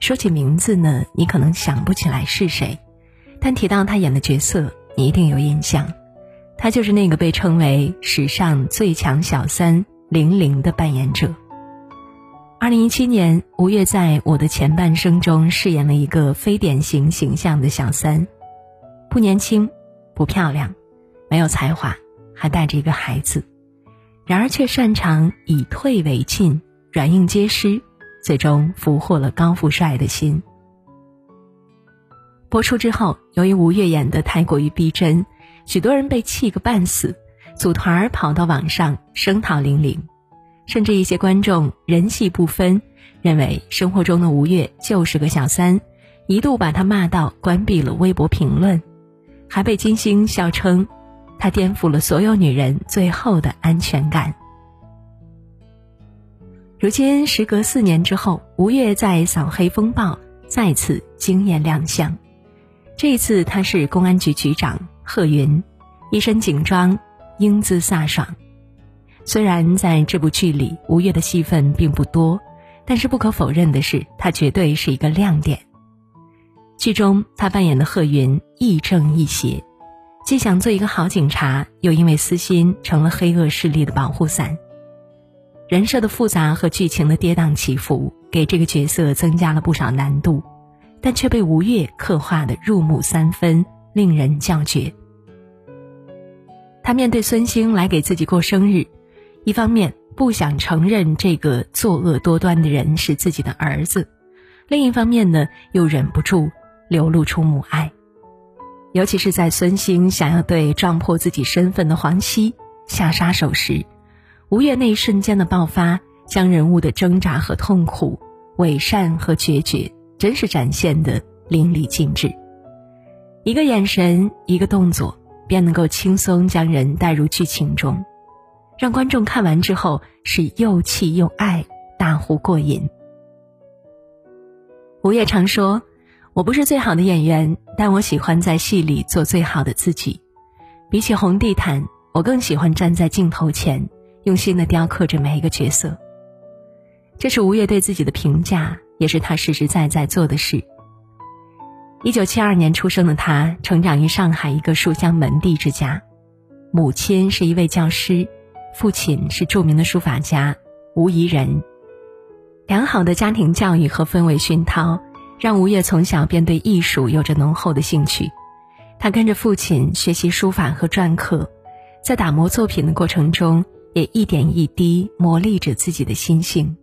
说起名字呢，你可能想不起来是谁，但提到他演的角色，你一定有印象。他就是那个被称为史上最强小三玲玲的扮演者。二零一七年，吴越在《我的前半生》中饰演了一个非典型形象的小三，不年轻，不漂亮，没有才华，还带着一个孩子，然而却擅长以退为进，软硬皆施。最终俘获了高富帅的心。播出之后，由于吴越演的太过于逼真，许多人被气个半死，组团儿跑到网上声讨玲玲，甚至一些观众人戏不分，认为生活中的吴越就是个小三，一度把他骂到关闭了微博评论，还被金星笑称，他颠覆了所有女人最后的安全感。如今时隔四年之后，吴越在《扫黑风暴》再次惊艳亮相。这一次他是公安局局长贺云，一身警装，英姿飒爽。虽然在这部剧里吴越的戏份并不多，但是不可否认的是，他绝对是一个亮点。剧中他扮演的贺云亦正亦邪，既想做一个好警察，又因为私心成了黑恶势力的保护伞。人设的复杂和剧情的跌宕起伏，给这个角色增加了不少难度，但却被吴越刻画的入木三分，令人叫绝。他面对孙兴来给自己过生日，一方面不想承认这个作恶多端的人是自己的儿子，另一方面呢，又忍不住流露出母爱。尤其是在孙兴想要对撞破自己身份的黄熙下杀手时。吴越那一瞬间的爆发，将人物的挣扎和痛苦、伪善和决绝，真是展现的淋漓尽致。一个眼神，一个动作，便能够轻松将人带入剧情中，让观众看完之后是又气又爱，大呼过瘾。吴越常说：“我不是最好的演员，但我喜欢在戏里做最好的自己。比起红地毯，我更喜欢站在镜头前。”用心的雕刻着每一个角色，这是吴越对自己的评价，也是他实实在在做的事。一九七二年出生的他，成长于上海一个书香门第之家，母亲是一位教师，父亲是著名的书法家吴宜人。良好的家庭教育和氛围熏陶，让吴越从小便对艺术有着浓厚的兴趣。他跟着父亲学习书法和篆刻，在打磨作品的过程中。也一点一滴磨砺着自己的心性。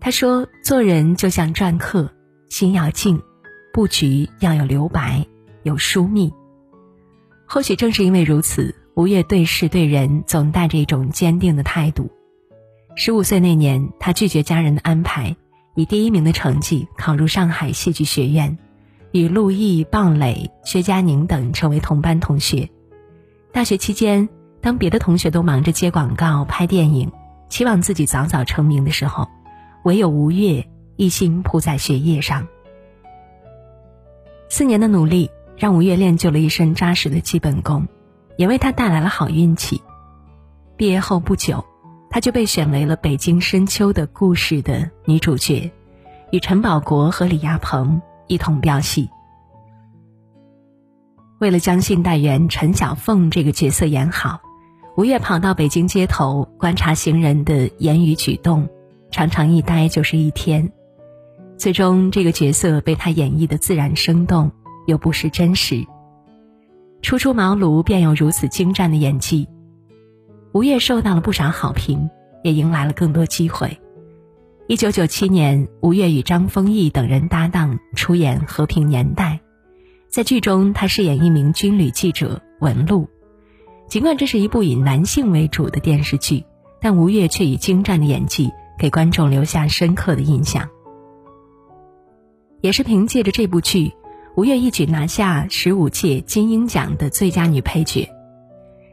他说：“做人就像篆刻，心要静，布局要有留白，有疏密。”或许正是因为如此，吴越对事对人总带着一种坚定的态度。十五岁那年，他拒绝家人的安排，以第一名的成绩考入上海戏剧学院，与陆毅、鲍蕾、薛佳凝等成为同班同学。大学期间。当别的同学都忙着接广告、拍电影，期望自己早早成名的时候，唯有吴越一心扑在学业上。四年的努力让吴越练就了一身扎实的基本功，也为他带来了好运气。毕业后不久，他就被选为了《北京深秋》的故事的女主角，与陈宝国和李亚鹏一同飙戏。为了将信代员陈小凤这个角色演好。吴越跑到北京街头观察行人的言语举动，常常一待就是一天。最终，这个角色被他演绎的自然生动，又不失真实。初出茅庐便有如此精湛的演技，吴越受到了不少好评，也迎来了更多机会。一九九七年，吴越与张丰毅等人搭档出演《和平年代》，在剧中他饰演一名军旅记者文璐。尽管这是一部以男性为主的电视剧，但吴越却以精湛的演技给观众留下深刻的印象。也是凭借着这部剧，吴越一举拿下十五届金鹰奖的最佳女配角。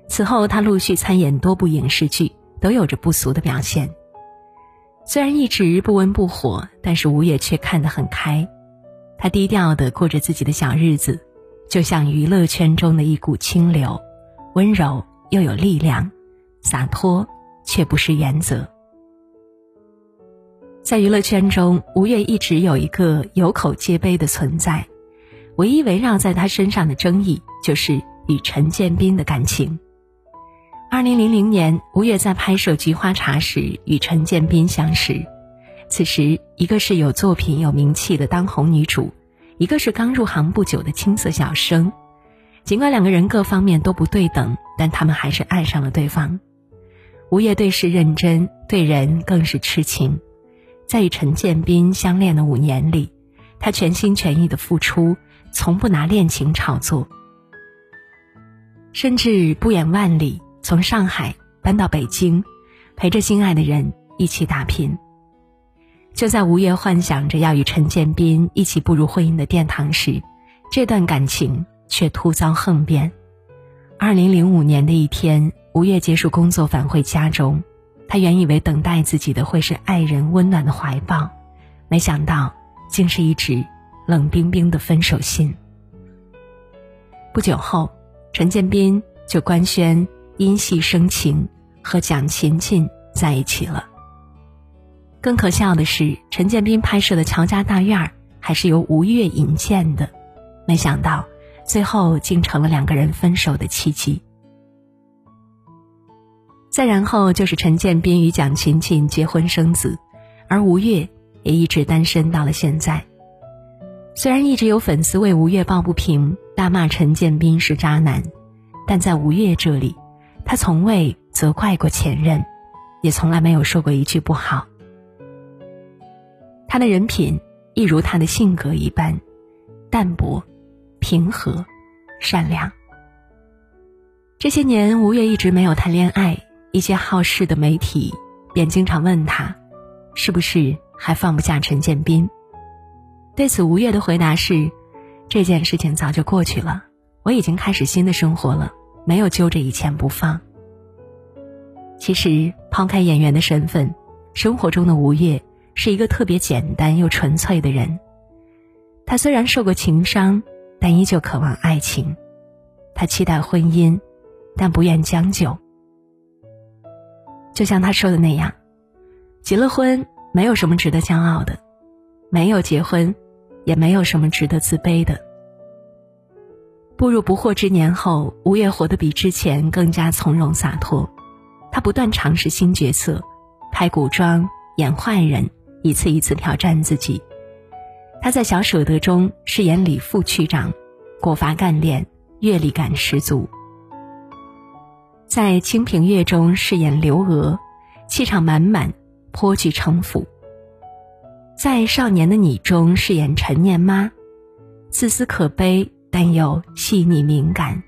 此后，她陆续参演多部影视剧，都有着不俗的表现。虽然一直不温不火，但是吴越却看得很开。她低调的过着自己的小日子，就像娱乐圈中的一股清流，温柔又有力量，洒脱却不失原则。在娱乐圈中，吴越一直有一个有口皆碑的存在，唯一围绕在他身上的争议就是与陈建斌的感情。二零零零年，吴越在拍摄《菊花茶》时与陈建斌相识，此时一个是有作品、有名气的当红女主，一个是刚入行不久的青涩小生。尽管两个人各方面都不对等，但他们还是爱上了对方。吴越对事认真，对人更是痴情。在与陈建斌相恋的五年里，他全心全意的付出，从不拿恋情炒作，甚至不远万里从上海搬到北京，陪着心爱的人一起打拼。就在吴越幻想着要与陈建斌一起步入婚姻的殿堂时，这段感情却突遭横变。二零零五年的一天，吴越结束工作返回家中。他原以为等待自己的会是爱人温暖的怀抱，没想到竟是一纸冷冰冰的分手信。不久后，陈建斌就官宣因戏生情，和蒋勤勤在一起了。更可笑的是，陈建斌拍摄的《乔家大院》还是由吴越引荐的，没想到最后竟成了两个人分手的契机。再然后就是陈建斌与蒋勤勤结婚生子，而吴越也一直单身到了现在。虽然一直有粉丝为吴越抱不平，大骂陈建斌是渣男，但在吴越这里，他从未责怪过前任，也从来没有说过一句不好。他的人品一如他的性格一般，淡泊、平和、善良。这些年，吴越一直没有谈恋爱。一些好事的媒体便经常问他，是不是还放不下陈建斌？对此，吴越的回答是：这件事情早就过去了，我已经开始新的生活了，没有揪着以前不放。其实，抛开演员的身份，生活中的吴越是一个特别简单又纯粹的人。他虽然受过情伤，但依旧渴望爱情；他期待婚姻，但不愿将就。就像他说的那样，结了婚没有什么值得骄傲的，没有结婚，也没有什么值得自卑的。步入不惑之年后，吴越活得比之前更加从容洒脱。他不断尝试新角色，拍古装、演坏人，一次一次挑战自己。他在《小舍得》中饰演李副区长，果发干练，阅历感十足。在《清平乐》中饰演刘娥，气场满满，颇具城府。在《少年的你》中饰演陈念妈，自私可悲，但又细腻敏感。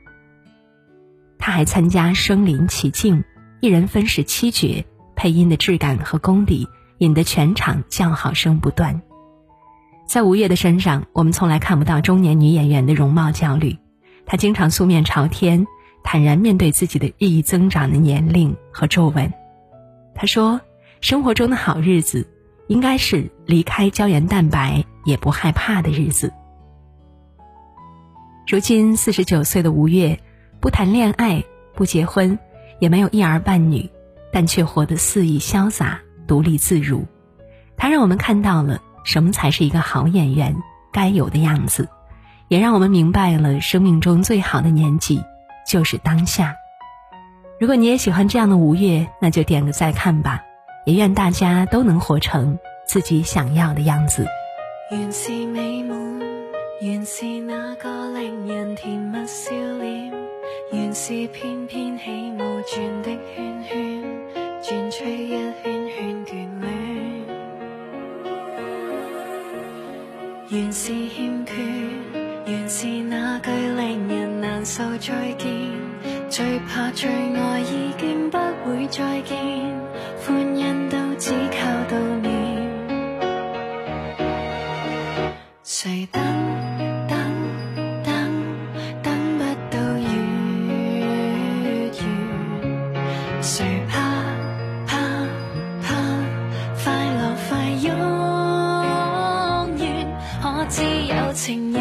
他还参加《身临其境》，一人分饰七角，配音的质感和功底引得全场叫好声不断。在吴越的身上，我们从来看不到中年女演员的容貌焦虑，她经常素面朝天。坦然面对自己的日益增长的年龄和皱纹，他说：“生活中的好日子，应该是离开胶原蛋白也不害怕的日子。”如今四十九岁的吴越，不谈恋爱，不结婚，也没有一儿半女，但却活得肆意潇洒、独立自如。他让我们看到了什么才是一个好演员该有的样子，也让我们明白了生命中最好的年纪。就是当下。如果你也喜欢这样的吴越，那就点个再看吧。也愿大家都能活成自己想要的样子。原是美满，原是那个令人甜蜜笑脸，原是翩翩起舞转的圈圈，转出一圈圈眷恋。原是欠缺，原是那句令人难受再见。最怕最爱已经不会再见，欢欣都只靠悼念。谁等等情人。